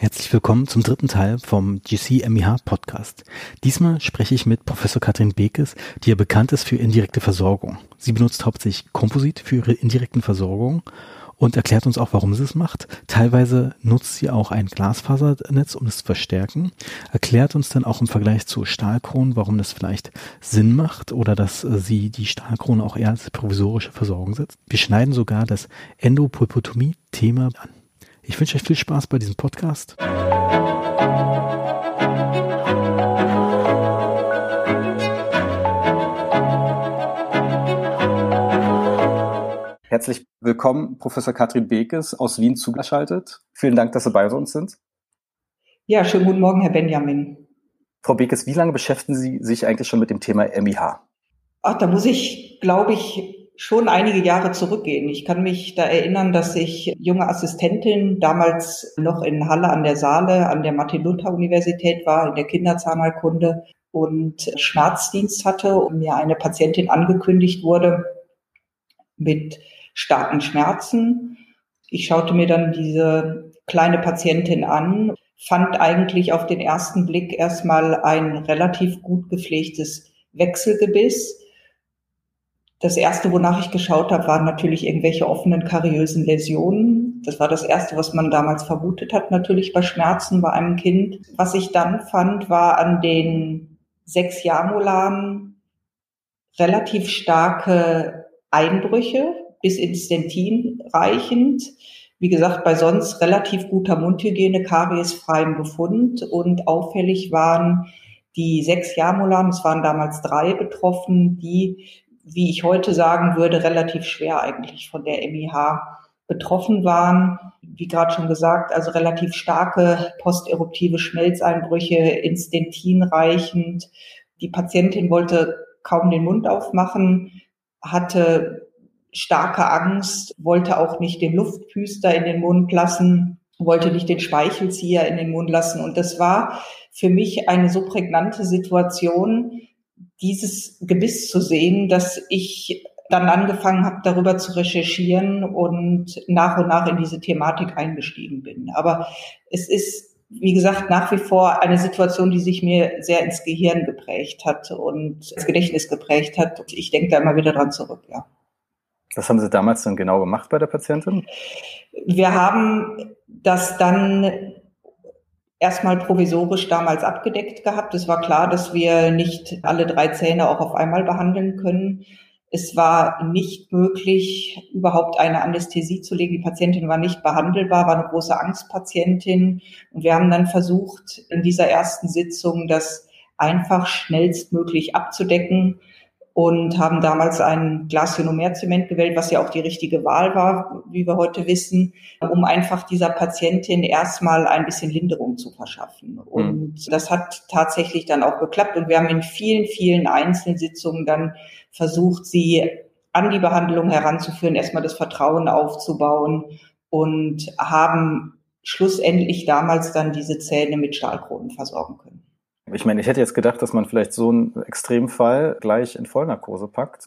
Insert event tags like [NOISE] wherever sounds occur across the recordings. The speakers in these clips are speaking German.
Herzlich willkommen zum dritten Teil vom GC MIH Podcast. Diesmal spreche ich mit Professor Katrin Bekes, die ja bekannt ist für indirekte Versorgung. Sie benutzt hauptsächlich Komposit für ihre indirekten Versorgung und erklärt uns auch, warum sie es macht. Teilweise nutzt sie auch ein Glasfasernetz, um es zu verstärken. Erklärt uns dann auch im Vergleich zu Stahlkronen, warum das vielleicht Sinn macht oder dass äh, sie die Stahlkrone auch eher als provisorische Versorgung setzt. Wir schneiden sogar das Endopulpotomie-Thema an. Ich wünsche euch viel Spaß bei diesem Podcast. Herzlich willkommen, Professor Katrin Bekes aus Wien zugeschaltet. Vielen Dank, dass Sie bei uns sind. Ja, schönen guten Morgen, Herr Benjamin. Frau Bekes, wie lange beschäftigen Sie sich eigentlich schon mit dem Thema MIH? Ach, da muss ich, glaube ich, schon einige Jahre zurückgehen. Ich kann mich da erinnern, dass ich junge Assistentin damals noch in Halle an der Saale an der Martin-Luther-Universität war, in der Kinderzahnheilkunde und Schmerzdienst hatte und mir eine Patientin angekündigt wurde mit starken Schmerzen. Ich schaute mir dann diese kleine Patientin an, fand eigentlich auf den ersten Blick erstmal ein relativ gut gepflegtes Wechselgebiss das erste, wonach ich geschaut habe, waren natürlich irgendwelche offenen kariösen Läsionen. Das war das erste, was man damals vermutet hat, natürlich bei Schmerzen bei einem Kind. Was ich dann fand, war an den sechs Jamolaren relativ starke Einbrüche bis ins Dentin reichend. Wie gesagt, bei sonst relativ guter Mundhygiene, kariesfreiem Befund und auffällig waren die sechs Jamolaren, es waren damals drei betroffen, die wie ich heute sagen würde, relativ schwer eigentlich von der MIH betroffen waren. Wie gerade schon gesagt, also relativ starke posteruptive Schmelzeinbrüche, ins Dentin reichend. Die Patientin wollte kaum den Mund aufmachen, hatte starke Angst, wollte auch nicht den Luftpüster in den Mund lassen, wollte nicht den Speichelzieher in den Mund lassen. Und das war für mich eine so prägnante Situation, dieses Gebiss zu sehen, dass ich dann angefangen habe, darüber zu recherchieren und nach und nach in diese Thematik eingestiegen bin. Aber es ist, wie gesagt, nach wie vor eine Situation, die sich mir sehr ins Gehirn geprägt hat und ins Gedächtnis geprägt hat. Ich denke da immer wieder dran zurück, ja. Was haben Sie damals dann genau gemacht bei der Patientin? Wir haben das dann erstmal provisorisch damals abgedeckt gehabt. Es war klar, dass wir nicht alle drei Zähne auch auf einmal behandeln können. Es war nicht möglich, überhaupt eine Anästhesie zu legen. Die Patientin war nicht behandelbar, war eine große Angstpatientin. Und wir haben dann versucht, in dieser ersten Sitzung das einfach schnellstmöglich abzudecken und haben damals ein Glasionomerzement gewählt, was ja auch die richtige Wahl war, wie wir heute wissen, um einfach dieser Patientin erstmal ein bisschen Linderung zu verschaffen. Mhm. Und das hat tatsächlich dann auch geklappt. Und wir haben in vielen, vielen Einzelsitzungen dann versucht, sie an die Behandlung heranzuführen, erstmal das Vertrauen aufzubauen und haben schlussendlich damals dann diese Zähne mit Stahlkronen versorgen können. Ich meine, ich hätte jetzt gedacht, dass man vielleicht so einen Extremfall gleich in Vollnarkose packt.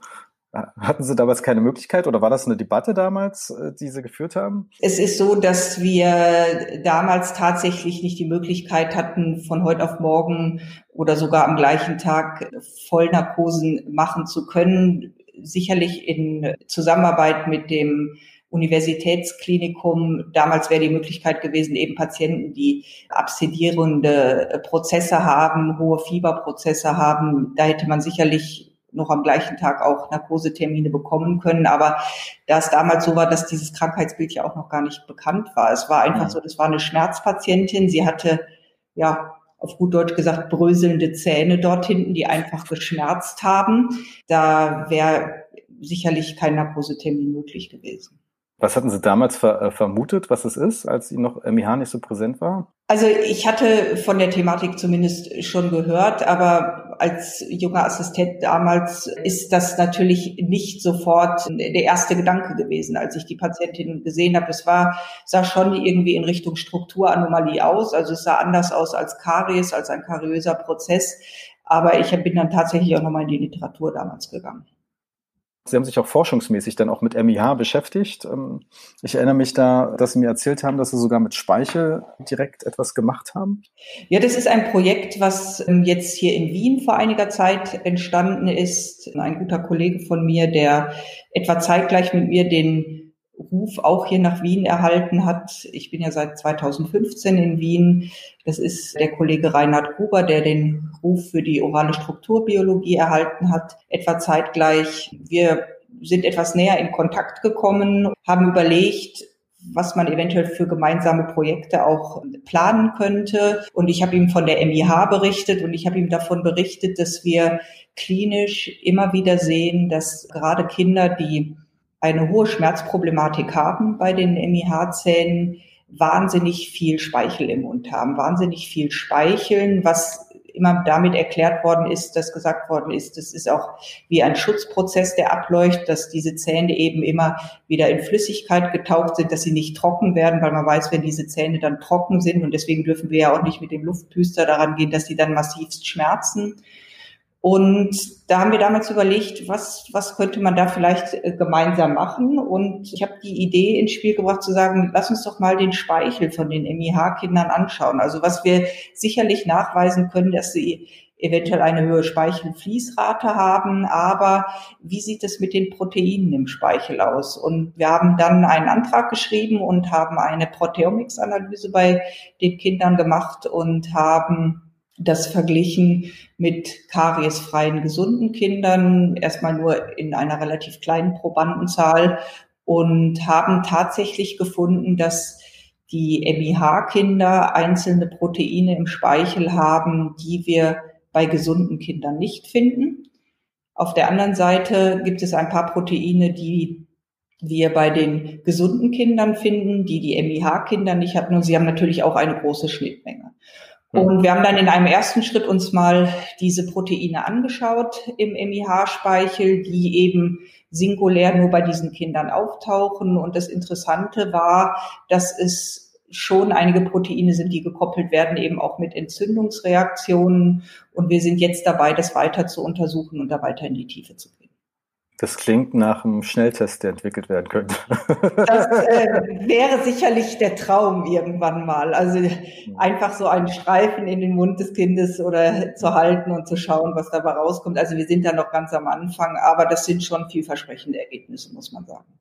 Hatten Sie damals keine Möglichkeit oder war das eine Debatte damals, äh, die Sie geführt haben? Es ist so, dass wir damals tatsächlich nicht die Möglichkeit hatten, von heute auf morgen oder sogar am gleichen Tag Vollnarkosen machen zu können. Sicherlich in Zusammenarbeit mit dem Universitätsklinikum. Damals wäre die Möglichkeit gewesen, eben Patienten, die abszedierende Prozesse haben, hohe Fieberprozesse haben. Da hätte man sicherlich noch am gleichen Tag auch Narkosetermine bekommen können. Aber da es damals so war, dass dieses Krankheitsbild ja auch noch gar nicht bekannt war. Es war einfach so, das war eine Schmerzpatientin. Sie hatte, ja, auf gut Deutsch gesagt, bröselnde Zähne dort hinten, die einfach geschmerzt haben. Da wäre sicherlich kein Narkosetermin möglich gewesen. Was hatten Sie damals ver äh, vermutet, was es ist, als Sie noch MIH nicht so präsent war? Also ich hatte von der Thematik zumindest schon gehört, aber als junger Assistent damals ist das natürlich nicht sofort der erste Gedanke gewesen, als ich die Patientin gesehen habe. Es war, sah schon irgendwie in Richtung Strukturanomalie aus. Also es sah anders aus als Karies, als ein kariöser Prozess. Aber ich bin dann tatsächlich auch nochmal in die Literatur damals gegangen. Sie haben sich auch forschungsmäßig dann auch mit MIH beschäftigt. Ähm, ich erinnere mich da, dass Sie mir erzählt haben, dass Sie sogar mit Speichel direkt etwas gemacht haben. Ja, das ist ein Projekt, was ähm, jetzt hier in Wien vor einiger Zeit entstanden ist. Ein guter Kollege von mir, der etwa zeitgleich mit mir den Ruf auch hier nach Wien erhalten hat. Ich bin ja seit 2015 in Wien. Das ist der Kollege Reinhard Gruber, der den Ruf für die orale Strukturbiologie erhalten hat. Etwa zeitgleich. Wir sind etwas näher in Kontakt gekommen, haben überlegt, was man eventuell für gemeinsame Projekte auch planen könnte. Und ich habe ihm von der MIH berichtet und ich habe ihm davon berichtet, dass wir klinisch immer wieder sehen, dass gerade Kinder, die eine hohe Schmerzproblematik haben bei den MIH-Zähnen, wahnsinnig viel Speichel im Mund haben, wahnsinnig viel Speicheln, was immer damit erklärt worden ist, dass gesagt worden ist, das ist auch wie ein Schutzprozess, der abläuft, dass diese Zähne eben immer wieder in Flüssigkeit getaucht sind, dass sie nicht trocken werden, weil man weiß, wenn diese Zähne dann trocken sind und deswegen dürfen wir ja auch nicht mit dem Luftpüster daran gehen, dass sie dann massivst schmerzen. Und da haben wir damals überlegt, was, was könnte man da vielleicht äh, gemeinsam machen. Und ich habe die Idee ins Spiel gebracht zu sagen, lass uns doch mal den Speichel von den MIH-Kindern anschauen. Also was wir sicherlich nachweisen können, dass sie eventuell eine höhere Speichelfließrate haben, aber wie sieht es mit den Proteinen im Speichel aus? Und wir haben dann einen Antrag geschrieben und haben eine Proteomics-Analyse bei den Kindern gemacht und haben das verglichen mit kariesfreien gesunden Kindern, erstmal nur in einer relativ kleinen Probandenzahl und haben tatsächlich gefunden, dass die MIH-Kinder einzelne Proteine im Speichel haben, die wir bei gesunden Kindern nicht finden. Auf der anderen Seite gibt es ein paar Proteine, die wir bei den gesunden Kindern finden, die die MIH-Kinder nicht hatten. Und sie haben natürlich auch eine große Schnittmenge. Und wir haben dann in einem ersten Schritt uns mal diese Proteine angeschaut im MIH-Speichel, die eben singulär nur bei diesen Kindern auftauchen. Und das Interessante war, dass es schon einige Proteine sind, die gekoppelt werden, eben auch mit Entzündungsreaktionen. Und wir sind jetzt dabei, das weiter zu untersuchen und da weiter in die Tiefe zu gehen. Das klingt nach einem Schnelltest, der entwickelt werden könnte. [LAUGHS] Das äh, wäre sicherlich der Traum irgendwann mal. Also einfach so einen Streifen in den Mund des Kindes oder zu halten und zu schauen, was dabei rauskommt. Also wir sind da noch ganz am Anfang, aber das sind schon vielversprechende Ergebnisse, muss man sagen.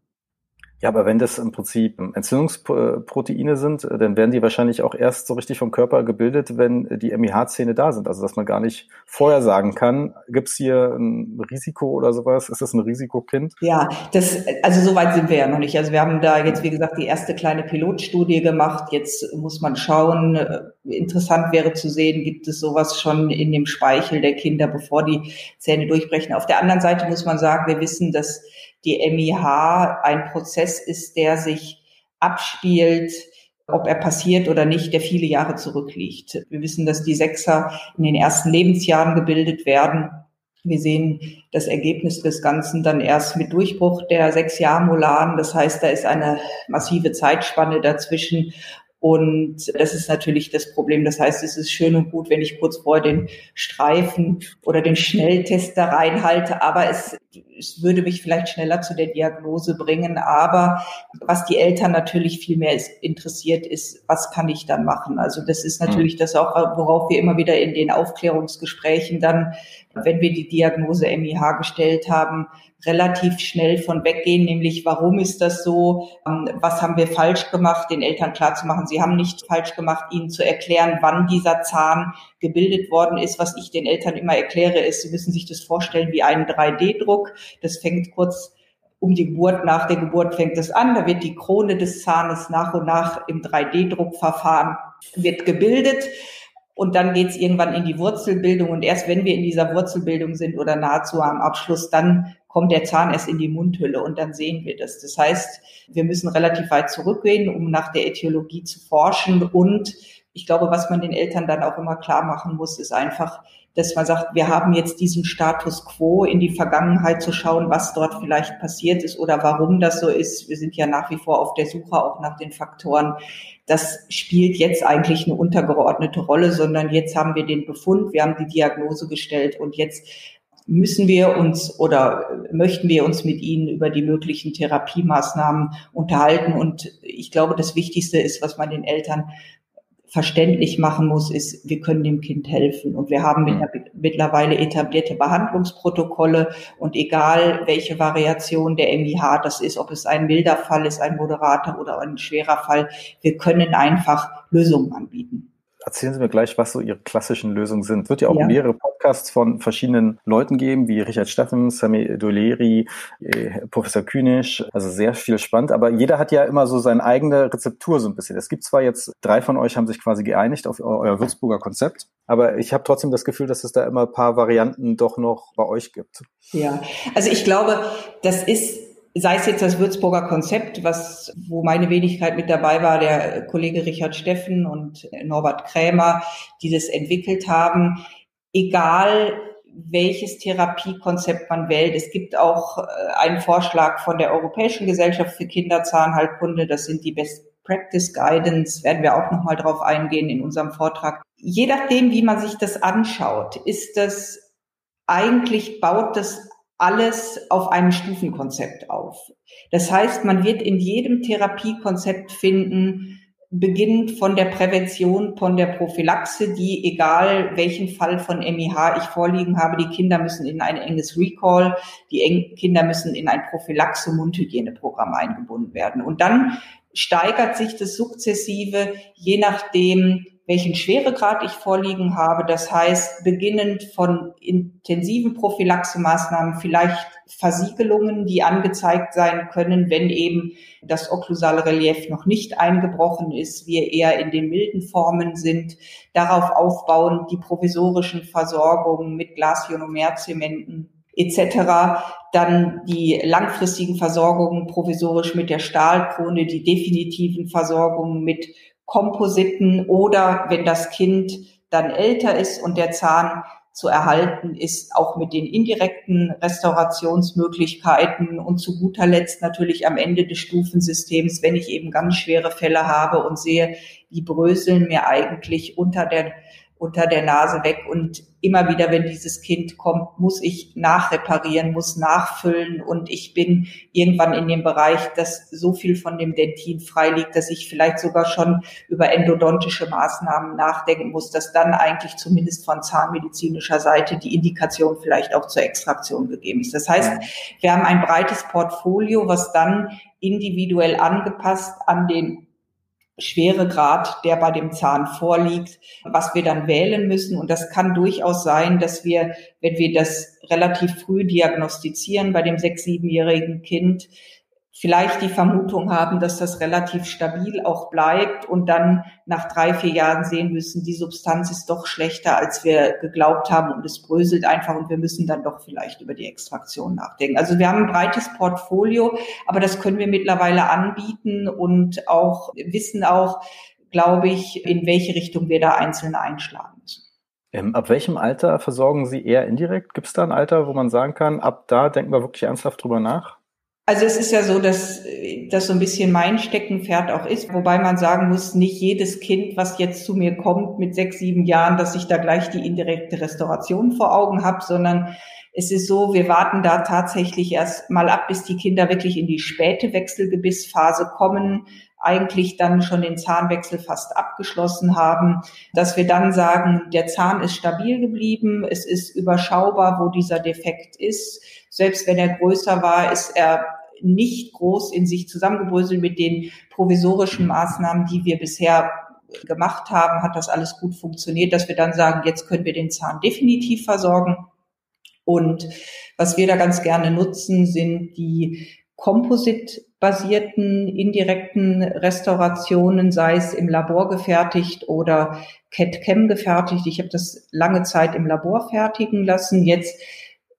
Ja, aber wenn das im Prinzip Entzündungsproteine sind, dann werden die wahrscheinlich auch erst so richtig vom Körper gebildet, wenn die MIH-Zähne da sind. Also dass man gar nicht vorher sagen kann, gibt es hier ein Risiko oder sowas? Ist das ein Risikokind? Ja, das, also so weit sind wir ja noch nicht. Also wir haben da jetzt, wie gesagt, die erste kleine Pilotstudie gemacht. Jetzt muss man schauen. Interessant wäre zu sehen, gibt es sowas schon in dem Speichel der Kinder, bevor die Zähne durchbrechen. Auf der anderen Seite muss man sagen, wir wissen, dass die MIH ein Prozess ist, der sich abspielt, ob er passiert oder nicht, der viele Jahre zurückliegt. Wir wissen, dass die Sechser in den ersten Lebensjahren gebildet werden. Wir sehen das Ergebnis des Ganzen dann erst mit Durchbruch der sechs Jahre Molaren. Das heißt, da ist eine massive Zeitspanne dazwischen. Und das ist natürlich das Problem. Das heißt, es ist schön und gut, wenn ich kurz vor den Streifen oder den Schnelltest da reinhalte, aber es, es würde mich vielleicht schneller zu der Diagnose bringen. Aber was die Eltern natürlich viel mehr interessiert, ist, was kann ich dann machen? Also das ist natürlich das auch, worauf wir immer wieder in den Aufklärungsgesprächen dann, wenn wir die Diagnose MIH gestellt haben, relativ schnell von weggehen, nämlich warum ist das so, ähm, was haben wir falsch gemacht, den Eltern klarzumachen, sie haben nicht falsch gemacht, ihnen zu erklären, wann dieser Zahn gebildet worden ist. Was ich den Eltern immer erkläre, ist, sie müssen sich das vorstellen wie einen 3D-Druck. Das fängt kurz um die Geburt, nach der Geburt fängt es an, da wird die Krone des Zahnes nach und nach im 3D-Druckverfahren wird gebildet. Und dann geht's irgendwann in die Wurzelbildung. Und erst wenn wir in dieser Wurzelbildung sind oder nahezu am Abschluss, dann kommt der Zahn erst in die Mundhülle und dann sehen wir das. Das heißt, wir müssen relativ weit zurückgehen, um nach der Äthiologie zu forschen. Und ich glaube, was man den Eltern dann auch immer klar machen muss, ist einfach, dass man sagt, wir haben jetzt diesen Status quo in die Vergangenheit zu schauen, was dort vielleicht passiert ist oder warum das so ist. Wir sind ja nach wie vor auf der Suche auch nach den Faktoren. Das spielt jetzt eigentlich eine untergeordnete Rolle, sondern jetzt haben wir den Befund, wir haben die Diagnose gestellt und jetzt müssen wir uns oder möchten wir uns mit ihnen über die möglichen Therapiemaßnahmen unterhalten. Und ich glaube, das Wichtigste ist, was man den Eltern verständlich machen muss, ist, wir können dem Kind helfen. Und wir haben mhm. mittlerweile etablierte Behandlungsprotokolle und egal welche Variation der MIH das ist, ob es ein milder Fall ist, ein moderater oder ein schwerer Fall, wir können einfach Lösungen anbieten erzählen Sie mir gleich, was so Ihre klassischen Lösungen sind. Es wird ja auch ja. mehrere Podcasts von verschiedenen Leuten geben, wie Richard Steffen, Sami Doleri, äh, Professor Kühnisch. Also sehr viel spannend. Aber jeder hat ja immer so seine eigene Rezeptur so ein bisschen. Es gibt zwar jetzt, drei von euch haben sich quasi geeinigt auf euer Würzburger Konzept, aber ich habe trotzdem das Gefühl, dass es da immer ein paar Varianten doch noch bei euch gibt. Ja, also ich glaube, das ist sei es jetzt das Würzburger Konzept, was, wo meine Wenigkeit mit dabei war, der Kollege Richard Steffen und Norbert Krämer, die das entwickelt haben, egal welches Therapiekonzept man wählt. Es gibt auch äh, einen Vorschlag von der Europäischen Gesellschaft für Kinderzahnheilkunde. Das sind die Best Practice Guidance. Werden wir auch nochmal drauf eingehen in unserem Vortrag. Je nachdem, wie man sich das anschaut, ist das eigentlich baut das alles auf einem Stufenkonzept auf. Das heißt, man wird in jedem Therapiekonzept finden, beginnend von der Prävention, von der Prophylaxe, die egal welchen Fall von MIH ich vorliegen habe, die Kinder müssen in ein enges Recall, die Kinder müssen in ein Prophylaxe-Mundhygieneprogramm eingebunden werden. Und dann steigert sich das sukzessive, je nachdem, welchen Schweregrad ich vorliegen habe. Das heißt, beginnend von intensiven Prophylaxemaßnahmen, vielleicht Versiegelungen, die angezeigt sein können, wenn eben das okklusale Relief noch nicht eingebrochen ist, wir eher in den milden Formen sind. Darauf aufbauen die provisorischen Versorgungen mit Glasionomerzementen etc. Dann die langfristigen Versorgungen provisorisch mit der Stahlkrone, die definitiven Versorgungen mit Kompositen oder wenn das Kind dann älter ist und der Zahn zu erhalten ist, auch mit den indirekten Restaurationsmöglichkeiten und zu guter Letzt natürlich am Ende des Stufensystems, wenn ich eben ganz schwere Fälle habe und sehe, die bröseln mir eigentlich unter der unter der Nase weg. Und immer wieder, wenn dieses Kind kommt, muss ich nachreparieren, muss nachfüllen. Und ich bin irgendwann in dem Bereich, dass so viel von dem Dentin frei liegt, dass ich vielleicht sogar schon über endodontische Maßnahmen nachdenken muss, dass dann eigentlich zumindest von zahnmedizinischer Seite die Indikation vielleicht auch zur Extraktion gegeben ist. Das heißt, wir haben ein breites Portfolio, was dann individuell angepasst an den Schweregrad, der bei dem Zahn vorliegt, was wir dann wählen müssen. Und das kann durchaus sein, dass wir, wenn wir das relativ früh diagnostizieren bei dem sechs-, siebenjährigen Kind, vielleicht die Vermutung haben, dass das relativ stabil auch bleibt und dann nach drei, vier Jahren sehen müssen, die Substanz ist doch schlechter, als wir geglaubt haben und es bröselt einfach und wir müssen dann doch vielleicht über die Extraktion nachdenken. Also wir haben ein breites Portfolio, aber das können wir mittlerweile anbieten und auch wissen auch, glaube ich, in welche Richtung wir da einzeln einschlagen müssen. Ähm, ab welchem Alter versorgen Sie eher indirekt? Gibt es da ein Alter, wo man sagen kann, ab da denken wir wirklich ernsthaft drüber nach? Also es ist ja so, dass das so ein bisschen mein Steckenpferd auch ist, wobei man sagen muss, nicht jedes Kind, was jetzt zu mir kommt mit sechs, sieben Jahren, dass ich da gleich die indirekte Restauration vor Augen habe, sondern es ist so, wir warten da tatsächlich erst mal ab, bis die Kinder wirklich in die späte Wechselgebissphase kommen, eigentlich dann schon den Zahnwechsel fast abgeschlossen haben, dass wir dann sagen, der Zahn ist stabil geblieben, es ist überschaubar, wo dieser Defekt ist. Selbst wenn er größer war, ist er nicht groß in sich zusammengebröselt mit den provisorischen Maßnahmen, die wir bisher gemacht haben, hat das alles gut funktioniert, dass wir dann sagen, jetzt können wir den Zahn definitiv versorgen. Und was wir da ganz gerne nutzen, sind die Composite-basierten indirekten Restaurationen, sei es im Labor gefertigt oder CAD-CAM gefertigt. Ich habe das lange Zeit im Labor fertigen lassen. Jetzt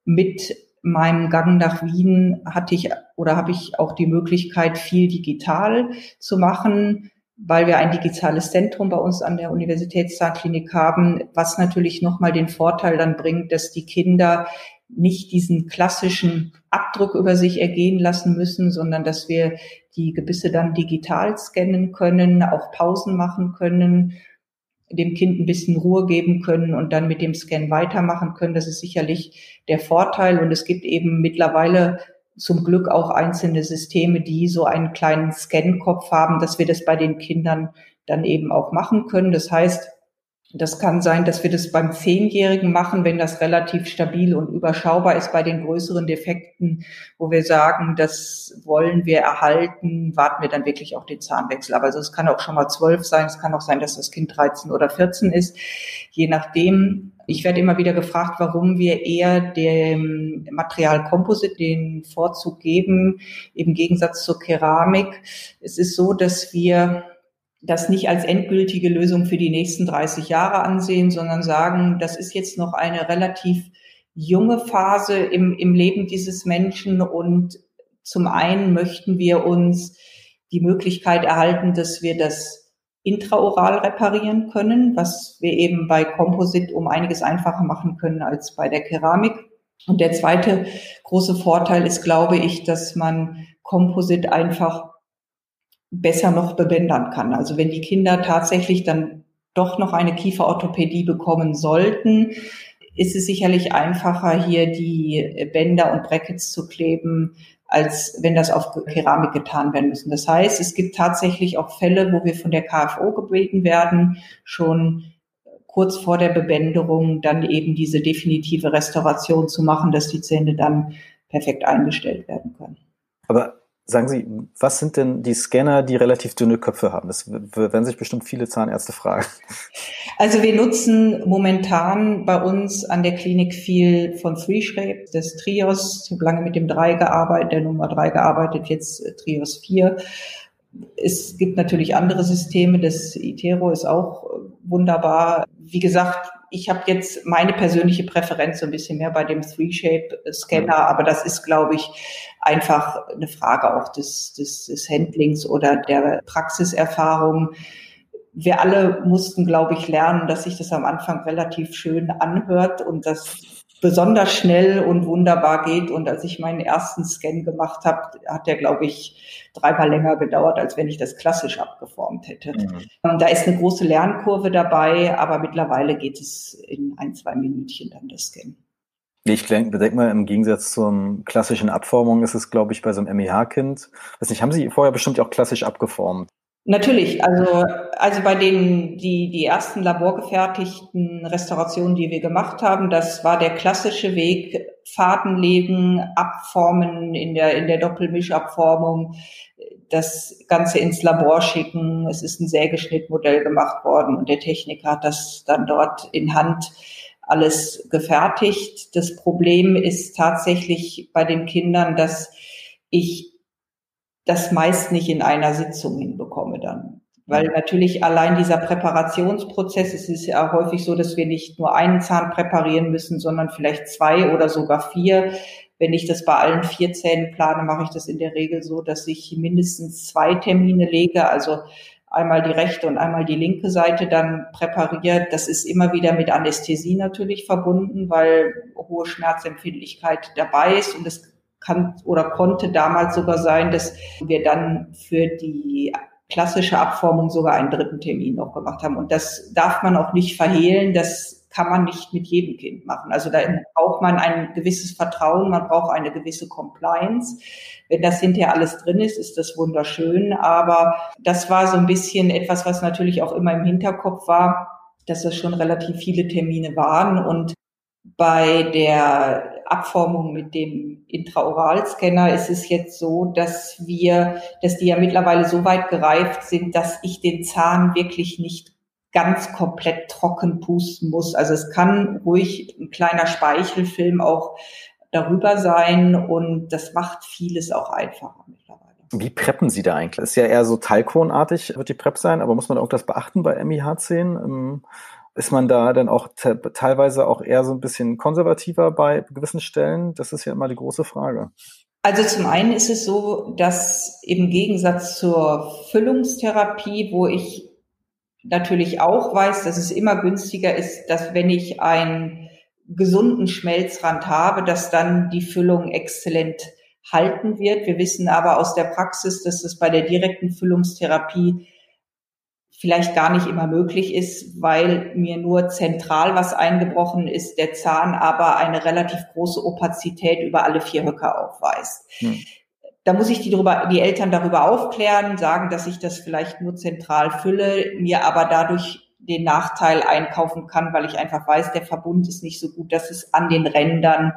mit meinem Gang nach Wien hatte ich oder habe ich auch die Möglichkeit, viel digital zu machen, weil wir ein digitales Zentrum bei uns an der Universitätszahnklinik haben, was natürlich nochmal den Vorteil dann bringt, dass die Kinder nicht diesen klassischen Abdruck über sich ergehen lassen müssen, sondern dass wir die Gebisse dann digital scannen können, auch Pausen machen können. dem Kind ein bisschen Ruhe geben können und dann mit dem Scan weitermachen können. Das ist sicherlich der Vorteil. Und es gibt eben mittlerweile zum Glück auch einzelne Systeme, die so einen kleinen Scan-Kopf haben, dass wir das bei den Kindern dann eben auch machen können. Das heißt, das kann sein, dass wir das beim Zehnjährigen machen, wenn das relativ stabil und überschaubar ist bei den größeren Defekten, wo wir sagen, das wollen wir erhalten, warten wir dann wirklich auch den Zahnwechsel. Aber also es kann auch schon mal zwölf sein, es kann auch sein, dass das Kind 13 oder 14 ist, je nachdem. Ich werde immer wieder gefragt, warum wir eher dem Material Composite den Vorzug geben, im Gegensatz zur Keramik. Es ist so, dass wir das nicht als endgültige Lösung für die nächsten 30 Jahre ansehen, sondern sagen, das ist jetzt noch eine relativ junge Phase im, im Leben dieses Menschen und zum einen möchten wir uns die Möglichkeit erhalten, dass wir das intraoral reparieren können, was wir eben bei Composite um einiges einfacher machen können als bei der Keramik. Und der zweite große Vorteil ist, glaube ich, dass man Composite einfach besser noch bebändern kann. Also wenn die Kinder tatsächlich dann doch noch eine Kieferorthopädie bekommen sollten, ist es sicherlich einfacher, hier die Bänder und Brackets zu kleben, als wenn das auf Keramik getan werden müssen. Das heißt, es gibt tatsächlich auch Fälle, wo wir von der KFO gebeten werden, schon kurz vor der Bebänderung dann eben diese definitive Restauration zu machen, dass die Zähne dann perfekt eingestellt werden können. Aber Sagen Sie, was sind denn die Scanner, die relativ dünne Köpfe haben? Das werden sich bestimmt viele Zahnärzte fragen. [LAUGHS] Also wir nutzen momentan bei uns an der Klinik viel von FreeShape, des Trios. Ich habe lange mit dem 3 gearbeitet, der Nummer 3 gearbeitet, jetzt Trios 4. Es gibt natürlich andere Systeme, das Itero ist auch wunderbar. Wie gesagt, ich habe jetzt meine persönliche Präferenz so ein bisschen mehr bei dem Three-Shape-Scanner, mhm. aber das ist, glaube ich, einfach eine Frage auch des, des, des Handlings oder der Praxiserfahrung. Wir alle mussten, glaube ich, lernen, dass sich das am Anfang relativ schön anhört und das besonders schnell und wunderbar geht. Und als ich meinen ersten Scan gemacht habe, hat der, glaube ich, dreimal länger gedauert, als wenn ich das klassisch abgeformt hätte. Mhm. Da ist eine große Lernkurve dabei, aber mittlerweile geht es in ein, zwei Minütchen dann das Scan. Ich denke mal, im Gegensatz zur klassischen Abformung ist es, glaube ich, bei so einem MEH-Kind. Weiß nicht, haben Sie vorher bestimmt auch klassisch abgeformt? Natürlich, also, also bei den, die, die ersten laborgefertigten Restaurationen, die wir gemacht haben, das war der klassische Weg, Faden legen, abformen in der, in der Doppelmischabformung, das Ganze ins Labor schicken. Es ist ein Sägeschnittmodell gemacht worden und der Techniker hat das dann dort in Hand alles gefertigt. Das Problem ist tatsächlich bei den Kindern, dass ich das meist nicht in einer Sitzung hinbekomme dann. Weil natürlich allein dieser Präparationsprozess, es ist ja häufig so, dass wir nicht nur einen Zahn präparieren müssen, sondern vielleicht zwei oder sogar vier. Wenn ich das bei allen vier Zähnen plane, mache ich das in der Regel so, dass ich mindestens zwei Termine lege, also einmal die rechte und einmal die linke Seite dann präpariert. Das ist immer wieder mit Anästhesie natürlich verbunden, weil hohe Schmerzempfindlichkeit dabei ist und es kann oder konnte damals sogar sein, dass wir dann für die klassische Abformung sogar einen dritten Termin noch gemacht haben. Und das darf man auch nicht verhehlen. Das kann man nicht mit jedem Kind machen. Also da braucht man ein gewisses Vertrauen, man braucht eine gewisse Compliance. Wenn das hinterher alles drin ist, ist das wunderschön. Aber das war so ein bisschen etwas, was natürlich auch immer im Hinterkopf war, dass das schon relativ viele Termine waren. Und bei der Abformung mit dem Intraoralscanner ist es jetzt so, dass wir, dass die ja mittlerweile so weit gereift sind, dass ich den Zahn wirklich nicht ganz komplett trocken pusten muss. Also es kann ruhig ein kleiner Speichelfilm auch darüber sein und das macht vieles auch einfacher mittlerweile. Wie preppen Sie da eigentlich? Ist ja eher so Talkonartig, wird die Prep sein, aber muss man auch das beachten bei MIH10? Ist man da dann auch te teilweise auch eher so ein bisschen konservativer bei gewissen Stellen? Das ist ja immer die große Frage. Also zum einen ist es so, dass im Gegensatz zur Füllungstherapie, wo ich natürlich auch weiß, dass es immer günstiger ist, dass wenn ich einen gesunden Schmelzrand habe, dass dann die Füllung exzellent halten wird. Wir wissen aber aus der Praxis, dass es bei der direkten Füllungstherapie vielleicht gar nicht immer möglich ist, weil mir nur zentral was eingebrochen ist, der Zahn aber eine relativ große Opazität über alle vier Höcker aufweist. Hm. Da muss ich die, darüber, die Eltern darüber aufklären, sagen, dass ich das vielleicht nur zentral fülle, mir aber dadurch den Nachteil einkaufen kann, weil ich einfach weiß, der Verbund ist nicht so gut, dass es an den Rändern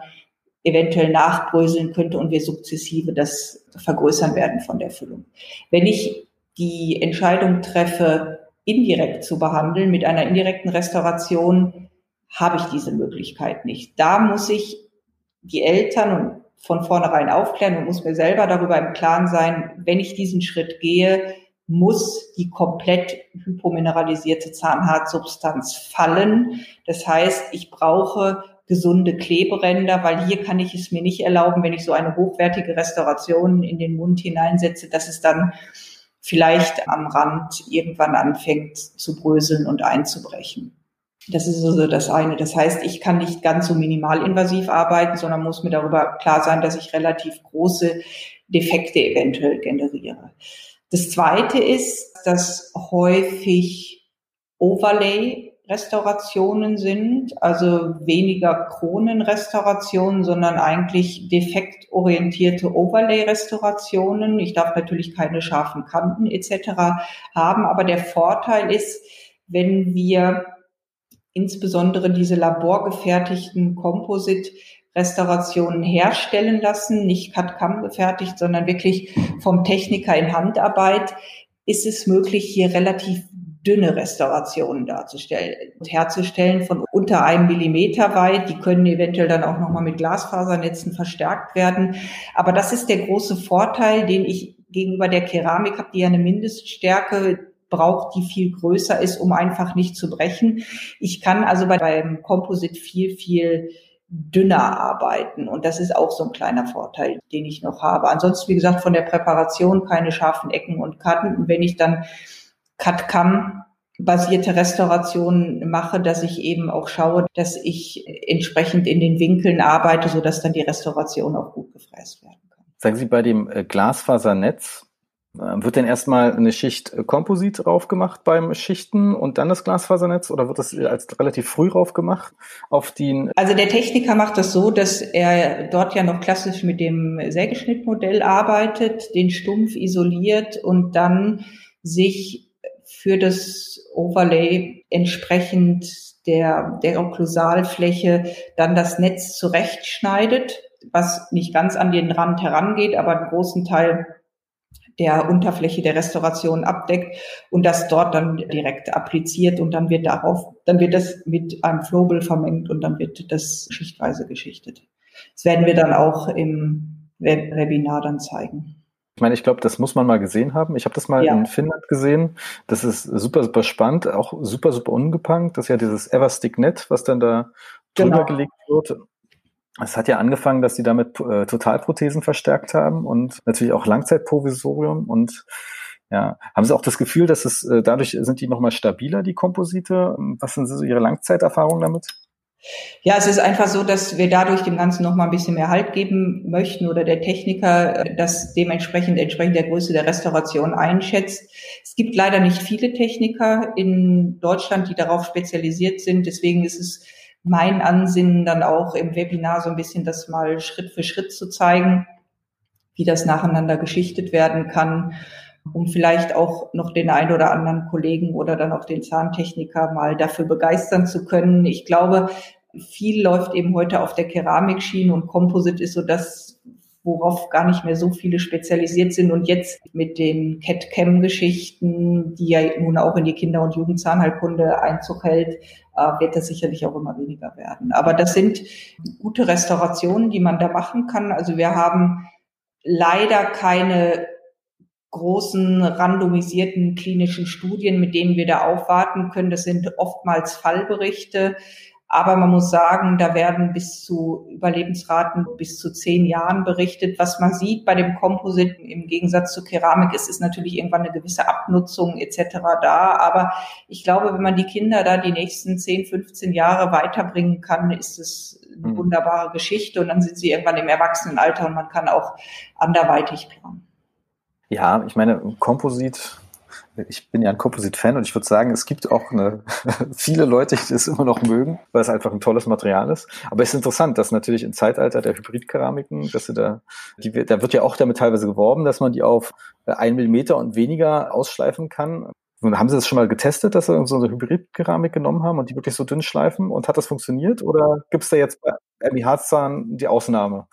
eventuell nachbröseln könnte und wir sukzessive das vergrößern werden von der Füllung. Wenn ich die Entscheidung treffe, indirekt zu behandeln mit einer indirekten Restauration, habe ich diese Möglichkeit nicht. Da muss ich die Eltern von vornherein aufklären und muss mir selber darüber im Klaren sein, wenn ich diesen Schritt gehe, muss die komplett hypomineralisierte Zahnhartsubstanz fallen. Das heißt, ich brauche gesunde Kleberänder, weil hier kann ich es mir nicht erlauben, wenn ich so eine hochwertige Restauration in den Mund hineinsetze, dass es dann vielleicht am Rand irgendwann anfängt zu bröseln und einzubrechen. Das ist also das eine. Das heißt, ich kann nicht ganz so minimalinvasiv arbeiten, sondern muss mir darüber klar sein, dass ich relativ große Defekte eventuell generiere. Das zweite ist, dass häufig Overlay-Restaurationen sind, also weniger Kronenrestaurationen, sondern eigentlich defektorientierte Overlay-Restaurationen. Ich darf natürlich keine scharfen Kanten etc. haben, aber der Vorteil ist, wenn wir insbesondere diese laborgefertigten Composite Restaurationen herstellen lassen, nicht CAD-CAM gefertigt, sondern wirklich vom Techniker in Handarbeit, ist es möglich, hier relativ dünne Restaurationen darzustellen und herzustellen von unter einem Millimeter weit. Die können eventuell dann auch nochmal mit Glasfasernetzen verstärkt werden. Aber das ist der große Vorteil, den ich gegenüber der Keramik habe, die ja eine Mindeststärke braucht, die viel größer ist, um einfach nicht zu brechen. Ich kann also bei, beim Composite viel, viel dünner arbeiten. Und das ist auch so ein kleiner Vorteil, den ich noch habe. Ansonsten, wie gesagt, von der Präparation keine scharfen Ecken und Kanten. Und wenn ich dann Cut-Cam basierte Restaurationen mache, dass ich eben auch schaue, dass ich entsprechend in den Winkeln arbeite, so dass dann die Restauration auch gut gefräst werden kann. Sagen Sie, bei dem äh, Glasfasernetz, äh, wird denn erstmal eine Schicht äh, Komposit drauf gemacht beim Schichten und dann das Glasfasernetz oder wird das als relativ früh drauf gemacht auf den? Also der Techniker macht das so, dass er dort ja noch klassisch mit dem Sägeschnittmodell arbeitet, den Stumpf isoliert und dann sich für das Overlay entsprechend der, der Okklusalfläche dann das Netz zurechtschneidet, was nicht ganz an den Rand herangeht, aber einen großen Teil der Unterfläche der Restauration abdeckt und das dort dann direkt appliziert und dann wird darauf, dann wird das mit einem Flowbill vermengt und dann wird das schichtweise geschichtet. Das werden wir dann auch im Webinar dann zeigen. Ich meine, ich glaube, das muss man mal gesehen haben. Ich habe das mal ja. in Finnland gesehen. Das ist super, super spannend, auch super, super ungepankt. Das ist ja dieses Everstick-Net, was dann da drüber genau. gelegt wird. Es hat ja angefangen, dass sie damit äh, Totalprothesen verstärkt haben und natürlich auch Langzeitprovisorium und ja, haben Sie auch das Gefühl, dass es äh, dadurch sind die nochmal stabiler, die Komposite? Was sind so Ihre Langzeiterfahrungen damit? Ja, es ist einfach so, dass wir dadurch dem Ganzen noch mal ein bisschen mehr Halt geben möchten oder der Techniker das dementsprechend entsprechend der Größe der Restauration einschätzt. Es gibt leider nicht viele Techniker in Deutschland, die darauf spezialisiert sind. Deswegen ist es mein Ansinnen dann auch im Webinar so ein bisschen das mal Schritt für Schritt zu zeigen, wie das nacheinander geschichtet werden kann, um vielleicht auch noch den ein oder anderen Kollegen oder dann auch den Zahntechniker mal dafür begeistern zu können. Ich glaube, viel läuft eben heute auf der Keramikschiene und Composite ist so das, worauf gar nicht mehr so viele spezialisiert sind. Und jetzt mit den CAT-Cam-Geschichten, die ja nun auch in die Kinder- und Jugendzahnheilkunde Einzug hält, äh, wird das sicherlich auch immer weniger werden. Aber das sind gute Restaurationen, die man da machen kann. Also wir haben leider keine großen randomisierten klinischen Studien, mit denen wir da aufwarten können. Das sind oftmals Fallberichte. Aber man muss sagen, da werden bis zu Überlebensraten bis zu zehn Jahren berichtet. Was man sieht bei dem Komposit im Gegensatz zu Keramik ist, ist natürlich irgendwann eine gewisse Abnutzung etc. da. Aber ich glaube, wenn man die Kinder da die nächsten 10, 15 Jahre weiterbringen kann, ist es eine mhm. wunderbare Geschichte. Und dann sind sie irgendwann im Erwachsenenalter und man kann auch anderweitig planen. Ja, ich meine, Komposit ich bin ja ein Composite-Fan und ich würde sagen, es gibt auch eine, [LAUGHS] viele Leute, die das immer noch mögen, weil es einfach ein tolles Material ist. Aber es ist interessant, dass natürlich im Zeitalter der Hybridkeramiken, dass sie da, die, da wird ja auch damit teilweise geworben, dass man die auf ein Millimeter und weniger ausschleifen kann. Und haben Sie das schon mal getestet, dass Sie so eine Hybridkeramik genommen haben und die wirklich so dünn schleifen? Und hat das funktioniert? Oder gibt es da jetzt bei Abby Harzzahn die Ausnahme?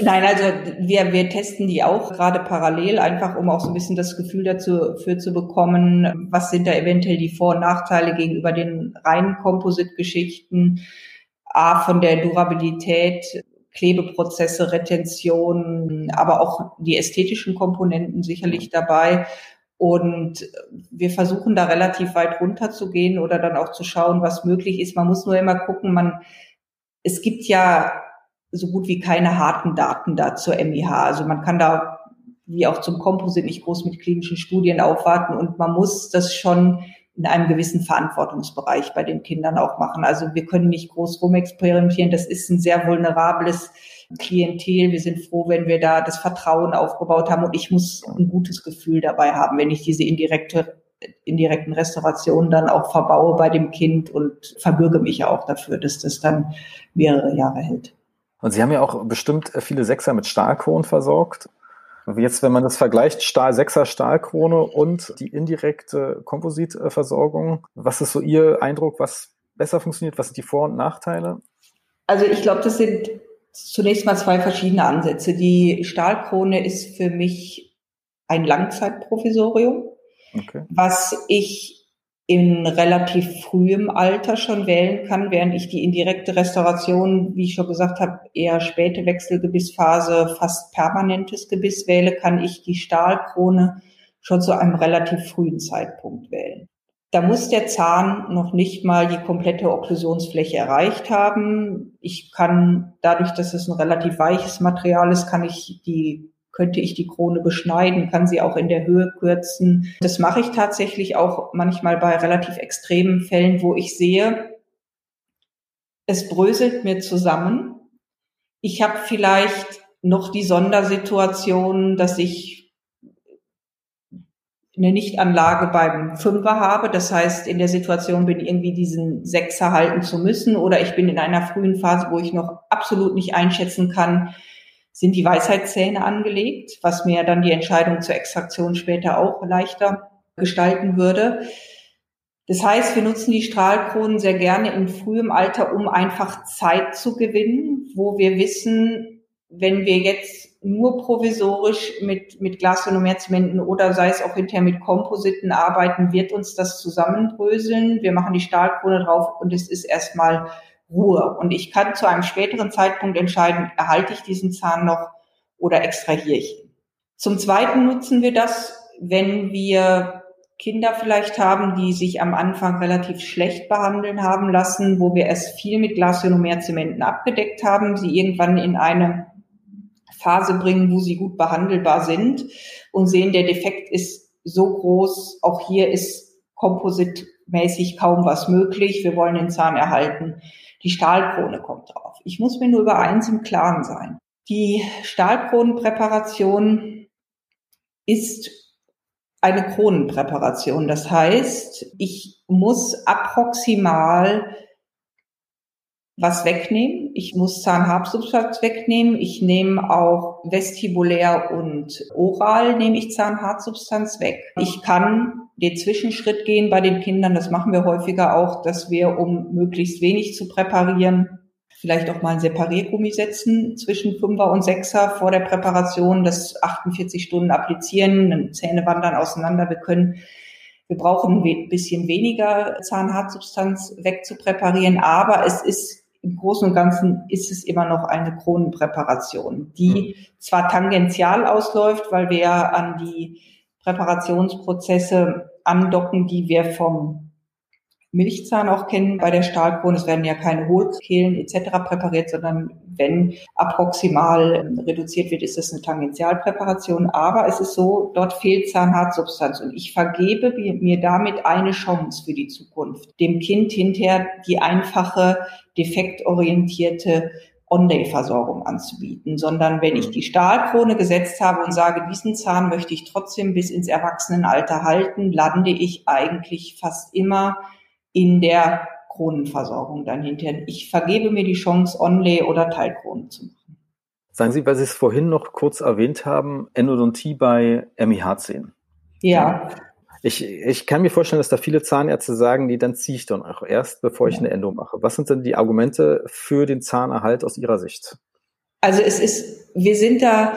Nein, also wir, wir testen die auch gerade parallel, einfach um auch so ein bisschen das Gefühl dazu für zu bekommen, was sind da eventuell die Vor- und Nachteile gegenüber den reinen Composite-Geschichten. A, von der Durabilität, Klebeprozesse, Retention, aber auch die ästhetischen Komponenten sicherlich dabei. Und wir versuchen da relativ weit runter zu gehen oder dann auch zu schauen, was möglich ist. Man muss nur immer gucken, man, es gibt ja so gut wie keine harten Daten da zur MIH. Also man kann da wie auch zum Komposit nicht groß mit klinischen Studien aufwarten und man muss das schon in einem gewissen Verantwortungsbereich bei den Kindern auch machen. Also wir können nicht groß rumexperimentieren. Das ist ein sehr vulnerables Klientel. Wir sind froh, wenn wir da das Vertrauen aufgebaut haben und ich muss ein gutes Gefühl dabei haben, wenn ich diese indirekte indirekten Restaurationen dann auch verbaue bei dem Kind und verbürge mich auch dafür, dass das dann mehrere Jahre hält. Und Sie haben ja auch bestimmt viele Sechser mit Stahlkronen versorgt. Jetzt, wenn man das vergleicht, Stahl, Sechser Stahlkrone und die indirekte Kompositversorgung, was ist so Ihr Eindruck, was besser funktioniert? Was sind die Vor- und Nachteile? Also ich glaube, das sind zunächst mal zwei verschiedene Ansätze. Die Stahlkrone ist für mich ein Langzeitprovisorium, okay. was ich in relativ frühem Alter schon wählen kann, während ich die indirekte Restauration, wie ich schon gesagt habe, eher späte Wechselgebissphase, fast permanentes Gebiss wähle, kann ich die Stahlkrone schon zu einem relativ frühen Zeitpunkt wählen. Da muss der Zahn noch nicht mal die komplette Okklusionsfläche erreicht haben. Ich kann, dadurch, dass es ein relativ weiches Material ist, kann ich die könnte ich die Krone beschneiden, kann sie auch in der Höhe kürzen. Das mache ich tatsächlich auch manchmal bei relativ extremen Fällen, wo ich sehe, es bröselt mir zusammen. Ich habe vielleicht noch die Sondersituation, dass ich eine Nichtanlage beim Fünfer habe. Das heißt, in der Situation bin, irgendwie diesen Sechser halten zu müssen oder ich bin in einer frühen Phase, wo ich noch absolut nicht einschätzen kann, sind die Weisheitszähne angelegt, was mir dann die Entscheidung zur Extraktion später auch leichter gestalten würde. Das heißt, wir nutzen die Strahlkronen sehr gerne in frühem Alter, um einfach Zeit zu gewinnen, wo wir wissen, wenn wir jetzt nur provisorisch mit, mit Glasionomerzementen oder sei es auch hinterher mit Kompositen arbeiten, wird uns das zusammendröseln. Wir machen die Stahlkrone drauf und es ist erstmal Ruhe. Und ich kann zu einem späteren Zeitpunkt entscheiden, erhalte ich diesen Zahn noch oder extrahiere ich ihn. Zum Zweiten nutzen wir das, wenn wir Kinder vielleicht haben, die sich am Anfang relativ schlecht behandeln haben lassen, wo wir es viel mit Glasionomerzementen abgedeckt haben, sie irgendwann in eine Phase bringen, wo sie gut behandelbar sind und sehen, der Defekt ist so groß, auch hier ist kompositmäßig kaum was möglich, wir wollen den Zahn erhalten die Stahlkrone kommt drauf. Ich muss mir nur über eins im Klaren sein. Die Stahlkronenpräparation ist eine Kronenpräparation. Das heißt, ich muss approximal was wegnehmen. Ich muss Zahnhartsubstanz wegnehmen. Ich nehme auch vestibulär und oral nehme ich Zahnhartsubstanz weg. Ich kann den Zwischenschritt gehen bei den Kindern. Das machen wir häufiger auch, dass wir, um möglichst wenig zu präparieren, vielleicht auch mal ein Separiergummi setzen zwischen Fünfer und Sechser vor der Präparation, das 48 Stunden applizieren, Zähne wandern auseinander. Wir können, wir brauchen ein bisschen weniger Zahnhartsubstanz wegzupräparieren, aber es ist im Großen und Ganzen ist es immer noch eine Kronenpräparation, die zwar tangential ausläuft, weil wir an die Präparationsprozesse andocken, die wir vom Milchzahn auch kennen bei der Stahlkrone. Es werden ja keine Hohlkehlen etc. präpariert, sondern wenn approximal reduziert wird, ist es eine Tangentialpräparation. Aber es ist so, dort fehlt Zahnhartsubstanz und ich vergebe mir damit eine Chance für die Zukunft, dem Kind hinterher die einfache, defektorientierte On-Day-Versorgung anzubieten, sondern wenn ich mhm. die Stahlkrone gesetzt habe und sage, diesen Zahn möchte ich trotzdem bis ins Erwachsenenalter halten, lande ich eigentlich fast immer in der Kronenversorgung dann hinterher. Ich vergebe mir die Chance, Onlay oder Teilkronen zu machen. Sagen Sie, weil Sie es vorhin noch kurz erwähnt haben, Endodontie bei MIH-Zähnen. Ja. Ich, ich kann mir vorstellen, dass da viele Zahnärzte sagen, die dann ziehe ich dann auch erst, bevor ich eine Endo mache. Was sind denn die Argumente für den Zahnerhalt aus Ihrer Sicht? Also es ist, wir sind da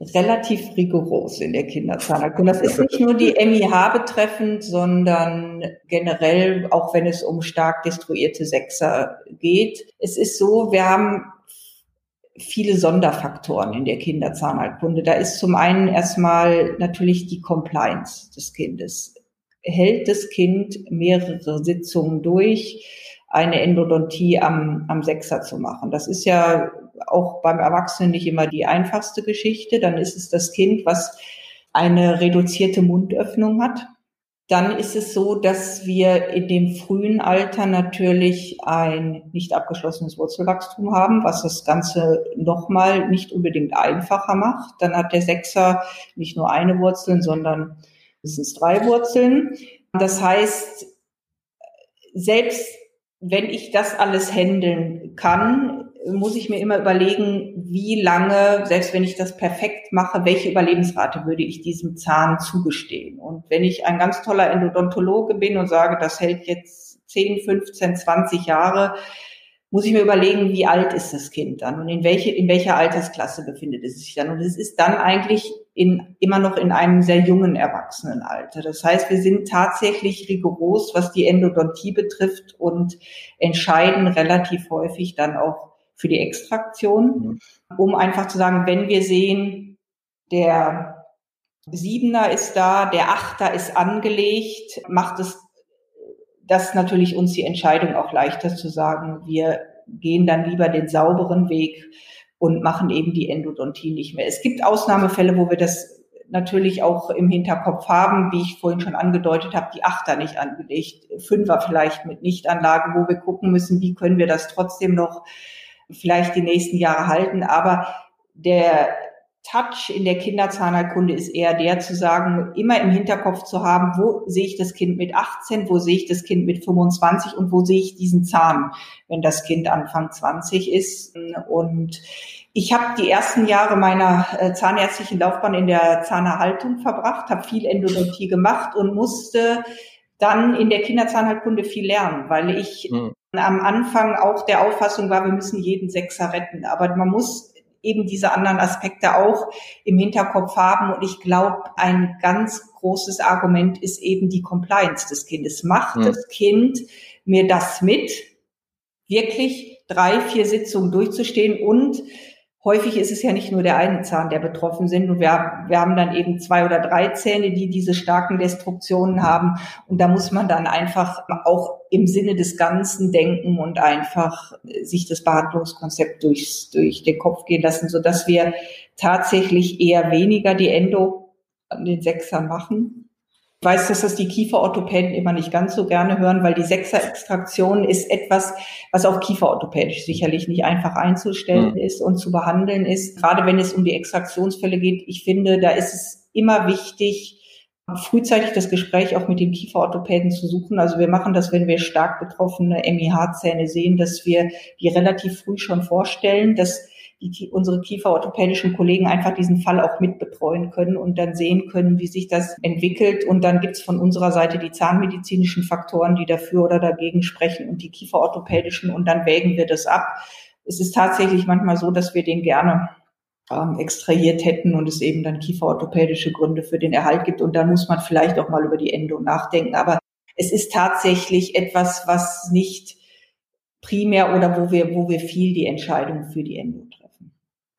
relativ rigoros in der Kinderzahnerkunde. Das ist nicht nur die [LAUGHS] MIH betreffend, sondern generell, auch wenn es um stark destruierte Sechser geht. Es ist so, wir haben viele Sonderfaktoren in der Kinderzahnheilkunde. Da ist zum einen erstmal natürlich die Compliance des Kindes. Hält das Kind mehrere Sitzungen durch, eine Endodontie am, am Sechser zu machen? Das ist ja auch beim Erwachsenen nicht immer die einfachste Geschichte. Dann ist es das Kind, was eine reduzierte Mundöffnung hat dann ist es so, dass wir in dem frühen Alter natürlich ein nicht abgeschlossenes Wurzelwachstum haben, was das Ganze nochmal nicht unbedingt einfacher macht. Dann hat der Sechser nicht nur eine Wurzel, sondern es sind drei Wurzeln. Das heißt, selbst wenn ich das alles handeln kann, muss ich mir immer überlegen, wie lange, selbst wenn ich das perfekt mache, welche Überlebensrate würde ich diesem Zahn zugestehen. Und wenn ich ein ganz toller Endodontologe bin und sage, das hält jetzt 10, 15, 20 Jahre, muss ich mir überlegen, wie alt ist das Kind dann und in welche, in welcher Altersklasse befindet es sich dann. Und es ist dann eigentlich in, immer noch in einem sehr jungen Erwachsenenalter. Das heißt, wir sind tatsächlich rigoros, was die Endodontie betrifft und entscheiden relativ häufig dann auch für die Extraktion, mhm. um einfach zu sagen, wenn wir sehen, der Siebener ist da, der Achter ist angelegt, macht es das natürlich uns die Entscheidung auch leichter zu sagen, wir gehen dann lieber den sauberen Weg und machen eben die Endodontie nicht mehr. Es gibt Ausnahmefälle, wo wir das natürlich auch im Hinterkopf haben, wie ich vorhin schon angedeutet habe, die Achter nicht angelegt, Fünfer vielleicht mit Nichtanlage, wo wir gucken müssen, wie können wir das trotzdem noch vielleicht die nächsten Jahre halten. Aber der Touch in der Kinderzahnheilkunde ist eher der zu sagen, immer im Hinterkopf zu haben, wo sehe ich das Kind mit 18, wo sehe ich das Kind mit 25 und wo sehe ich diesen Zahn, wenn das Kind Anfang 20 ist. Und ich habe die ersten Jahre meiner äh, zahnärztlichen Laufbahn in der Zahnerhaltung verbracht, habe viel Endodontie gemacht und musste dann in der Kinderzahnheilkunde viel lernen, weil ich mhm am Anfang auch der Auffassung war, wir müssen jeden Sechser retten. Aber man muss eben diese anderen Aspekte auch im Hinterkopf haben. Und ich glaube, ein ganz großes Argument ist eben die Compliance des Kindes. Macht mhm. das Kind mir das mit, wirklich drei, vier Sitzungen durchzustehen und häufig ist es ja nicht nur der eine Zahn, der betroffen sind. Und wir, wir haben dann eben zwei oder drei Zähne, die diese starken Destruktionen haben. Und da muss man dann einfach auch im Sinne des Ganzen denken und einfach sich das Behandlungskonzept durchs, durch den Kopf gehen lassen, sodass wir tatsächlich eher weniger die Endo an den Sechsern machen weiß, dass das die Kieferorthopäden immer nicht ganz so gerne hören, weil die Sechser-Extraktion ist etwas, was auch kieferorthopädisch sicherlich nicht einfach einzustellen mhm. ist und zu behandeln ist. Gerade wenn es um die Extraktionsfälle geht, ich finde, da ist es immer wichtig, frühzeitig das Gespräch auch mit den Kieferorthopäden zu suchen. Also wir machen das, wenn wir stark betroffene MIH-Zähne sehen, dass wir die relativ früh schon vorstellen, dass die, unsere kieferorthopädischen Kollegen einfach diesen Fall auch mitbetreuen können und dann sehen können, wie sich das entwickelt. Und dann gibt es von unserer Seite die zahnmedizinischen Faktoren, die dafür oder dagegen sprechen und die kieferorthopädischen und dann wägen wir das ab. Es ist tatsächlich manchmal so, dass wir den gerne ähm, extrahiert hätten und es eben dann kieferorthopädische Gründe für den Erhalt gibt. Und dann muss man vielleicht auch mal über die Endo nachdenken. Aber es ist tatsächlich etwas, was nicht primär oder wo wir, wo wir viel die Entscheidung für die Endo.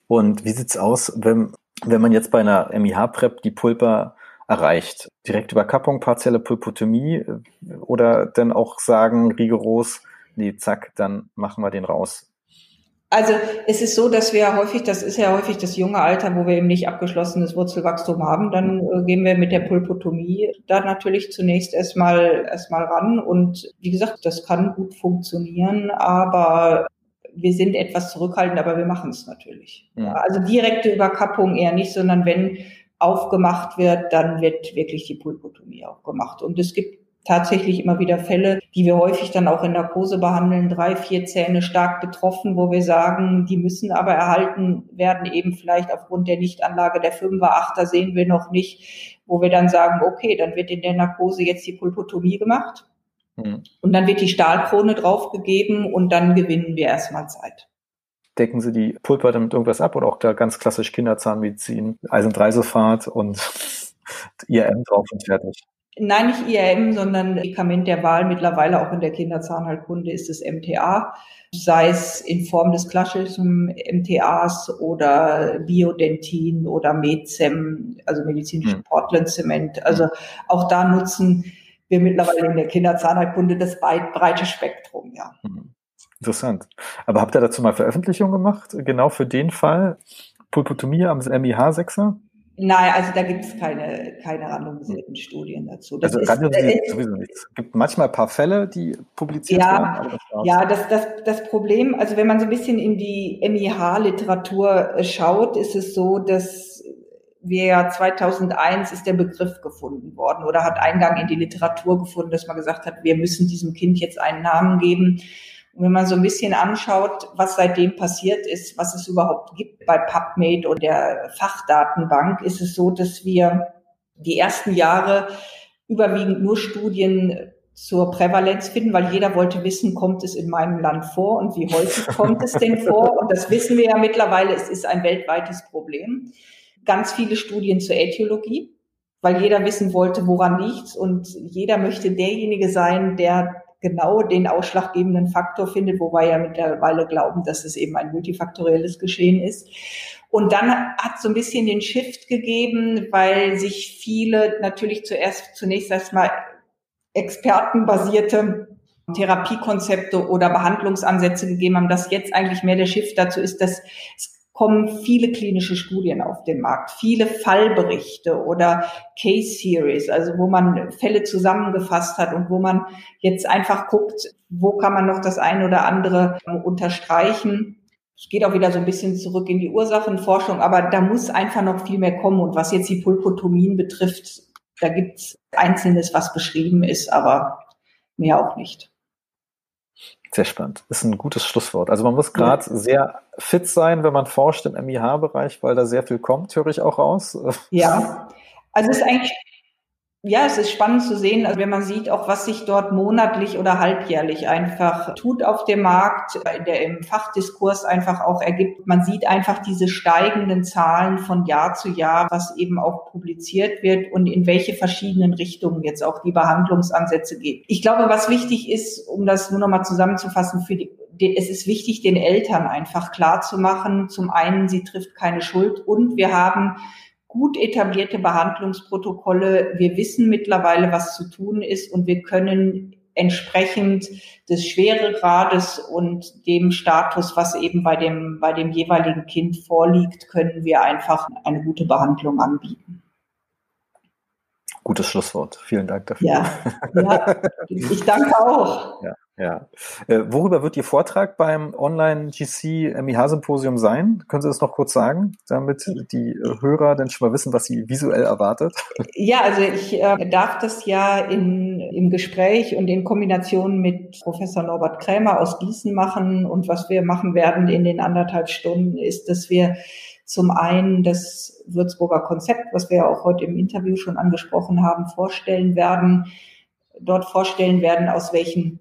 Und wie sieht's aus, wenn, wenn man jetzt bei einer MIH-Prep die Pulpa erreicht? Direkt Überkappung, partielle Pulpotomie äh, oder dann auch sagen rigoros, nee, zack, dann machen wir den raus? Also es ist so, dass wir häufig, das ist ja häufig das junge Alter, wo wir eben nicht abgeschlossenes Wurzelwachstum haben, dann äh, gehen wir mit der Pulpotomie da natürlich zunächst erstmal erstmal ran und wie gesagt, das kann gut funktionieren, aber wir sind etwas zurückhaltend, aber wir machen es natürlich. Ja. Also direkte Überkappung eher nicht, sondern wenn aufgemacht wird, dann wird wirklich die Pulpotomie auch gemacht. Und es gibt tatsächlich immer wieder Fälle, die wir häufig dann auch in Narkose behandeln, drei, vier Zähne stark betroffen, wo wir sagen, die müssen aber erhalten werden, eben vielleicht aufgrund der Nichtanlage der Fünfer, Achter sehen wir noch nicht, wo wir dann sagen, okay, dann wird in der Narkose jetzt die Pulpotomie gemacht. Mhm. Und dann wird die Stahlkrone draufgegeben und dann gewinnen wir erstmal Zeit. Decken Sie die Pulpa damit irgendwas ab oder auch da ganz klassisch Kinderzahnmedizin, Eisen 3 und [LAUGHS] IRM drauf und fertig? Nein, nicht IRM, sondern Medikament der Wahl mittlerweile auch in der Kinderzahnheilkunde ist es MTA, sei es in Form des klassischen MTAs oder Biodentin oder Mezem, also medizinischen hm. Portland-Zement. Also auch da nutzen wir mittlerweile in der Kinderzahnheilkunde das breite Spektrum, ja. Hm. Interessant. Aber habt ihr dazu mal Veröffentlichungen gemacht, genau für den Fall? Pulpotomie am MIH-6er? Nein, also da gibt es keine, keine randomisierten Studien dazu. Das also randomisiert äh, sowieso nichts. Es gibt manchmal ein paar Fälle, die publiziert ja, werden. Das ja, das, das, das Problem, also wenn man so ein bisschen in die MIH-Literatur äh, schaut, ist es so, dass wir ja 2001 ist der Begriff gefunden worden oder hat Eingang in die Literatur gefunden, dass man gesagt hat, wir müssen diesem Kind jetzt einen Namen geben. Und wenn man so ein bisschen anschaut, was seitdem passiert ist, was es überhaupt gibt bei PubMed und der Fachdatenbank, ist es so, dass wir die ersten Jahre überwiegend nur Studien zur Prävalenz finden, weil jeder wollte wissen, kommt es in meinem Land vor und wie häufig kommt es denn vor? Und das wissen wir ja mittlerweile, es ist ein weltweites Problem. Ganz viele Studien zur Äthiologie, weil jeder wissen wollte, woran liegt's und jeder möchte derjenige sein, der genau den ausschlaggebenden Faktor findet, wobei ja mittlerweile glauben, dass es eben ein multifaktorielles Geschehen ist. Und dann hat so ein bisschen den Shift gegeben, weil sich viele natürlich zuerst zunächst erstmal expertenbasierte Therapiekonzepte oder Behandlungsansätze gegeben haben, dass jetzt eigentlich mehr der Shift dazu ist, dass es kommen viele klinische Studien auf den Markt, viele Fallberichte oder Case Series, also wo man Fälle zusammengefasst hat und wo man jetzt einfach guckt, wo kann man noch das eine oder andere unterstreichen. Es geht auch wieder so ein bisschen zurück in die Ursachenforschung, aber da muss einfach noch viel mehr kommen. Und was jetzt die Pulpotomien betrifft, da gibt es Einzelnes, was beschrieben ist, aber mehr auch nicht. Sehr spannend. Ist ein gutes Schlusswort. Also man muss gerade ja. sehr fit sein, wenn man forscht im MIH-Bereich, weil da sehr viel kommt, höre ich auch raus. Ja, also es ist eigentlich ja, es ist spannend zu sehen, also wenn man sieht, auch was sich dort monatlich oder halbjährlich einfach tut auf dem Markt, der im Fachdiskurs einfach auch ergibt. Man sieht einfach diese steigenden Zahlen von Jahr zu Jahr, was eben auch publiziert wird und in welche verschiedenen Richtungen jetzt auch die Behandlungsansätze gehen. Ich glaube, was wichtig ist, um das nur nochmal zusammenzufassen, für die es ist wichtig, den Eltern einfach klar zu machen. Zum einen, sie trifft keine Schuld und wir haben gut etablierte Behandlungsprotokolle. Wir wissen mittlerweile, was zu tun ist und wir können entsprechend des Schweregrades und dem Status, was eben bei dem, bei dem jeweiligen Kind vorliegt, können wir einfach eine gute Behandlung anbieten. Gutes Schlusswort. Vielen Dank dafür. Ja, ja [LAUGHS] ich danke auch. Ja. Ja. Äh, worüber wird Ihr Vortrag beim Online-GC MIH-Symposium sein? Können Sie das noch kurz sagen, damit die äh, Hörer dann schon mal wissen, was sie visuell erwartet? [LAUGHS] Ja, also ich äh, darf das ja in, im Gespräch und in Kombination mit Professor Norbert Krämer aus Gießen machen. Und was wir machen werden in den anderthalb Stunden ist, dass wir zum einen das Würzburger Konzept, was wir ja auch heute im Interview schon angesprochen haben, vorstellen werden, dort vorstellen werden, aus welchen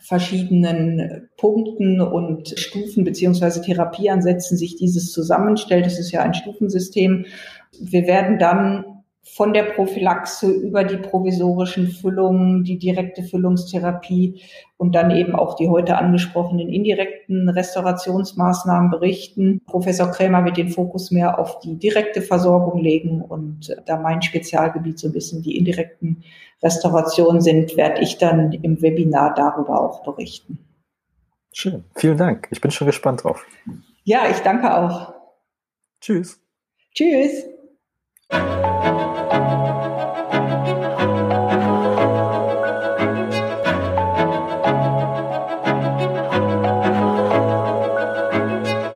verschiedenen Punkten und Stufen beziehungsweise Therapieansätzen sich dieses zusammenstellt. Das ist ja ein Stufensystem. Wir werden dann von der Prophylaxe über die provisorischen Füllungen, die direkte Füllungstherapie und dann eben auch die heute angesprochenen indirekten Restaurationsmaßnahmen berichten. Professor Krämer wird den Fokus mehr auf die direkte Versorgung legen und da mein Spezialgebiet so ein bisschen die indirekten Restaurationen sind, werde ich dann im Webinar darüber auch berichten. Schön. Vielen Dank. Ich bin schon gespannt drauf. Ja, ich danke auch. Tschüss. Tschüss. Música